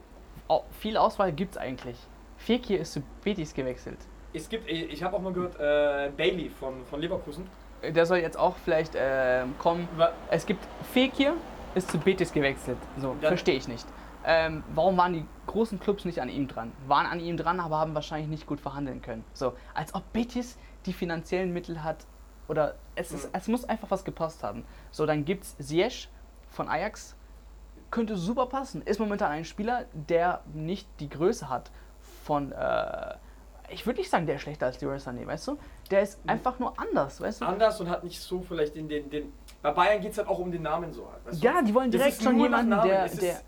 viel Auswahl gibt es eigentlich. Fekir ist zu Betis gewechselt. es gibt, ich habe auch mal gehört, äh, Bailey von, von Leverkusen. Der soll jetzt auch vielleicht ähm, kommen. Wa- Es gibt Fekir, ist zu Betis gewechselt. So, verstehe ich nicht. Ähm, warum waren die großen Clubs nicht an ihm dran? Waren an ihm dran, aber haben wahrscheinlich nicht gut verhandeln können. So, als ob Betis die finanziellen Mittel hat oder es, ist, Mhm. es muss einfach was gepasst haben. So, dann gibt es Ziyech von Ajax, könnte super passen. Ist momentan ein Spieler, der nicht die Größe hat von, äh, ich würde nicht sagen, der ist schlechter als Leroy Sané, weißt du? Der ist einfach nur anders, weißt du? Anders und hat nicht so vielleicht in den. den bei Bayern geht es halt auch um den Namen so halt. Weißt du? Ja, die wollen direkt schon jemanden, der, es ist, der,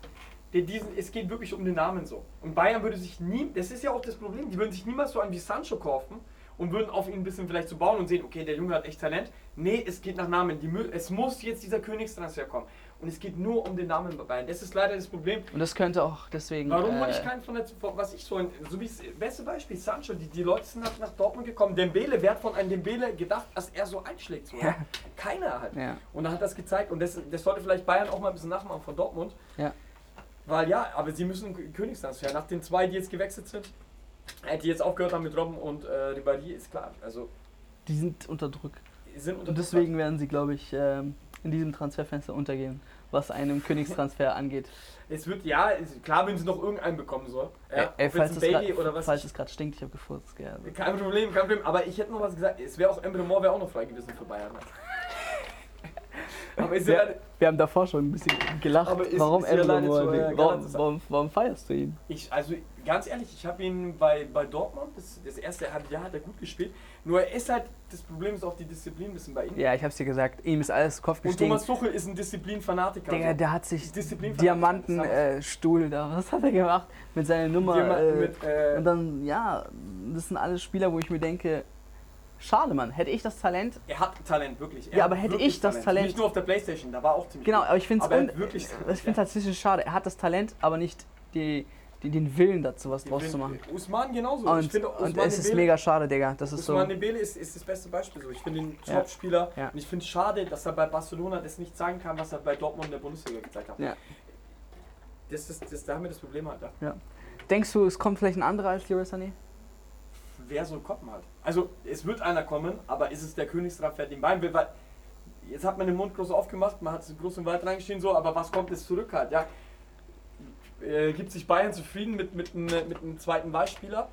der diesen, es geht wirklich um den Namen so. Und Bayern würde sich nie, das ist ja auch das Problem, die würden sich niemals so einen wie Sancho kaufen und würden auf ihn ein bisschen vielleicht so bauen und sehen, okay, der Junge hat echt Talent. Nee, es geht nach Namen. Die, es muss jetzt dieser Königstransfer kommen. Und es geht nur um den Namen bei Bayern. Das ist leider das Problem. Und das könnte auch deswegen. Warum äh, hole ich keinen von der, was ich so, so wie das beste Beispiel, Sancho, die, die Leute sind nach, nach Dortmund gekommen, Dembele, wer hat von einem Dembele gedacht, dass er so einschlägt? Ja. Keiner halt. Ja. Und dann hat das gezeigt und das, das sollte vielleicht Bayern auch mal ein bisschen nachmachen von Dortmund. Ja. Weil ja, aber sie müssen Königstransfer. Nach den zwei, die jetzt gewechselt sind, die jetzt aufgehört haben mit Robben und äh, Ribéry, ist klar. Also, Die sind unter Druck. sind unter Und deswegen werden sie, glaube ich, ähm, in diesem Transferfenster untergehen, was einem Königstransfer angeht. Es wird, ja, klar, wenn sie noch irgendeinen bekommen soll. Ja, Ey, ey, falls es Bailey grad- oder was. falls es gerade stinkt, ich habe gefurzt, gell. also. Kein Problem, kein Problem. Aber ich hätte noch was gesagt. Es wäre auch Emre Moore wäre auch noch frei gewesen für Bayern. Aber ist leider- Wir haben davor schon ein bisschen gelacht. Aber ist- warum ist Emre äh, warum, warum, warum feierst du ihn? ich, also ganz ehrlich, ich habe ihn bei, bei Dortmund, das, das erste Jahr hat er gut gespielt. Nur er ist halt, das Problem ist auch die Disziplin ein bisschen bei ihm. Ja, ich hab's dir gesagt, ihm ist alles Kopf Und gestiegen. Thomas Tuchel ist ein Disziplinfanatiker. Digga, also. der hat sich Diamantenstuhl äh, da, was hat er gemacht? Mit seiner Nummer. Diamanten äh, mit, äh, und dann, ja, das sind alles Spieler, wo ich mir denke, schade, Mann. Hätte ich das Talent, er hat Talent, wirklich. Er Ja, aber hätte ich das Talent- Nicht nur auf der Playstation, da war auch ziemlich Genau, aber ich finde es wirklich Talent, ich finde tatsächlich schade. Er hat das Talent, aber nicht die, die, den Willen dazu, was draus zu machen. Usman genauso. ich Und, finde, und Usman es ist Dembele- mega schade, Digga. Das ist so. Usman Dembele ist, ist das beste Beispiel so. Ich finde ihn Ja. Top-Spieler Ja. und ich finde es schade, dass er bei Barcelona das nicht zeigen kann, was er bei Dortmund in der Bundesliga gezeigt hat. Ja. Das ist, das, da haben wir das Problem halt. Ja. Denkst du, es kommt vielleicht ein anderer als Leroy Sané? Wer soll kommen halt? Also es wird einer kommen, aber ist es der Königstransfer, den Bayern will? Weil jetzt hat man den Mund groß aufgemacht, man hat es groß und weit reingeschrien so, aber was kommt jetzt zurück halt? Ja, äh, gibt sich Bayern zufrieden mit, mit, einem- mit einem zweiten Wahlspieler?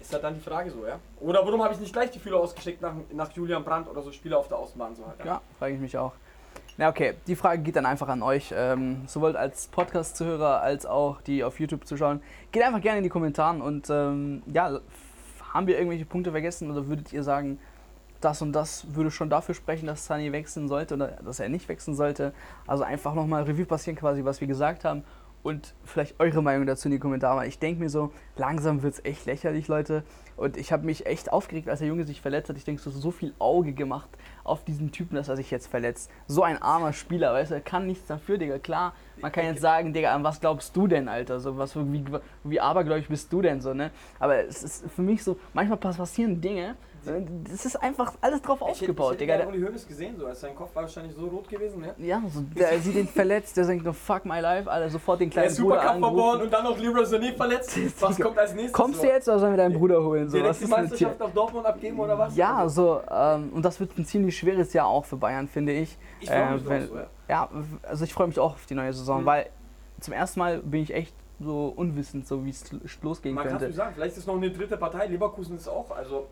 Ist halt dann die Frage so, ja? Oder warum habe ich nicht gleich die Fühler ausgeschickt nach, nach Julian Brandt oder so Spieler auf der Außenbahn so halt? Ja, frage ich mich auch. Na okay, die Frage geht dann einfach an euch, ähm, sowohl als Podcast-Zuhörer als auch die auf YouTube zuschauen. Geht einfach gerne in die Kommentare und ähm, ja, haben wir irgendwelche Punkte vergessen oder würdet ihr sagen, das und das würde schon dafür sprechen, dass Sunny wechseln sollte oder dass er nicht wechseln sollte? Also einfach nochmal Revue passieren quasi, was wir gesagt haben und vielleicht eure Meinung dazu in die Kommentare. Ich denke mir so, langsam wird es echt lächerlich, Leute. Und ich habe mich echt aufgeregt, als der Junge sich verletzt hat. Ich denke, so, so viel Auge gemacht auf diesen Typen, dass er sich jetzt verletzt. So ein armer Spieler, weißt du, er kann nichts dafür, Digga. Klar, man kann jetzt sagen, Digga, an was glaubst du denn, Alter? So, was, wie, wie abergläubig bist du denn so, ne? Aber es ist für mich so, manchmal passieren Dinge, das ist einfach alles drauf Ich hätte- aufgebaut, ich hätte Digga. gerne Uli Hoeneß gesehen, so. Also sein Kopf war wahrscheinlich so rot gewesen, ne? Ja, so, der sieht ihn verletzt, der denkt nur, fuck my life, Alter, sofort den Der kleinen Bruder Supercup verloren und dann noch Leroy Sané verletzt. Was kommt als nächstes? Kommst so? du jetzt oder sollen wir deinen Bruder holen? So, Direkt was die? Meisterschaft auf Dortmund abgeben oder was? Ja, Also, so, ähm, und das wird ein ziemlich schweres Jahr auch für Bayern, finde ich. ich freue mich äh, drauf, wenn- so, ja. Ja, also ich freue mich auch auf die neue Saison, Mhm. weil zum ersten Mal bin ich echt so unwissend, so wie es losgehen Man kann es könnte. nicht sagen, vielleicht ist noch eine dritte Partei. Leverkusen ist auch, also.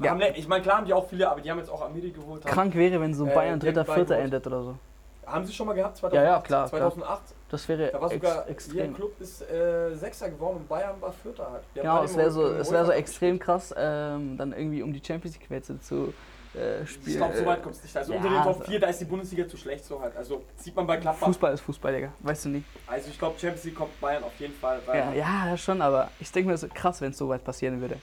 Ja. Haben, ich meine, klar haben die auch viele, aber die haben jetzt auch Amiri geholt. haben- Krank wäre, wenn so Äh, Bayern dritter, nebenbei vierter endet oder so. Haben sie schon mal gehabt? 2008, Ja, ja, klar, 2008. Das wäre Da war ex sogar, extrem. Club ist äh, Sechster geworden und Bayern war Vierter halt. Der Genau, es wäre so, es wäre so extrem krass, ähm, dann irgendwie um die Champions League Plätze zu äh, Ich spielen. glaube, so Äh, weit kommt es nicht. Also ja, unter den Top so- 4, da ist die Bundesliga zu schlecht so halt. Also sieht man bei Gladbach. Fußball ist Fußball, Digga. Weißt du nicht. Also ich glaube, Champions League kommt Bayern auf jeden Fall Ja, rein. ja, das schon, aber ich denke mir, das ist krass, wenn es so weit passieren würde.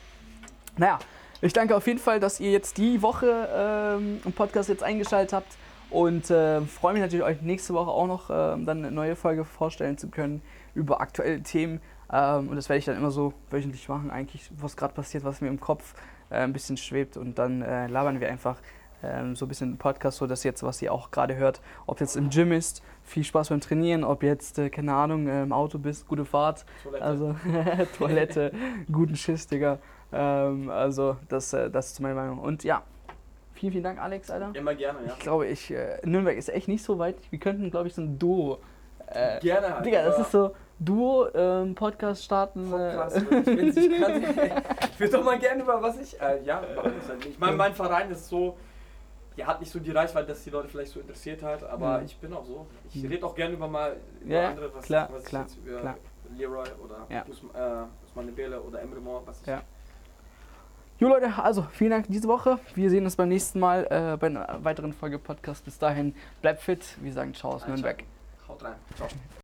Naja, ich danke auf jeden Fall, dass ihr jetzt die Woche ähm, im Podcast jetzt eingeschaltet habt und äh, freue mich natürlich, euch nächste Woche auch noch ähm, dann eine neue Folge vorstellen zu können über aktuelle Themen. Ähm, und das werde ich dann immer so wöchentlich machen, eigentlich, was gerade passiert, was mir im Kopf äh, ein bisschen schwebt. Und dann äh, labern wir einfach ähm, so ein bisschen im Podcast, so dass jetzt, was ihr auch gerade hört, ob jetzt im Gym ist, viel Spaß beim Trainieren, ob jetzt, äh, keine Ahnung, äh, im Auto bist, gute Fahrt. Toilette. Also Toilette, guten Schiss, Digga. Ähm, also das, äh, das ist meine Meinung. Und ja, vielen, vielen Dank, Alex, Alter. Immer gerne, ja. Ich glaube, ich, äh, Nürnberg ist echt nicht so weit. Wir könnten, glaube ich, so ein Duo. Äh, Gerne halt. Digga, das ist so Duo ähm, Podcast starten. Podcast, Äh, wenn ich kann. Ich würde doch mal gerne über was ich. Äh, ja, halt. Ich meine, mein Verein ist so. Der hat nicht so die Reichweite, dass die Leute vielleicht so interessiert hat, aber Mhm. ich bin auch so. Ich Mhm. rede auch gerne über mal über Ja, andere, was, klar, was ich klar, jetzt über klar. Leroy oder Ja. Usman, äh, Usman Dembele oder Emre Mor, was ich Ja. Jo Leute, also vielen Dank diese Woche. Wir sehen uns beim nächsten Mal äh, bei einer weiteren Folge Podcast. Bis dahin, bleibt fit. Wir sagen Ciao aus Nürnberg. Haut rein. Ciao.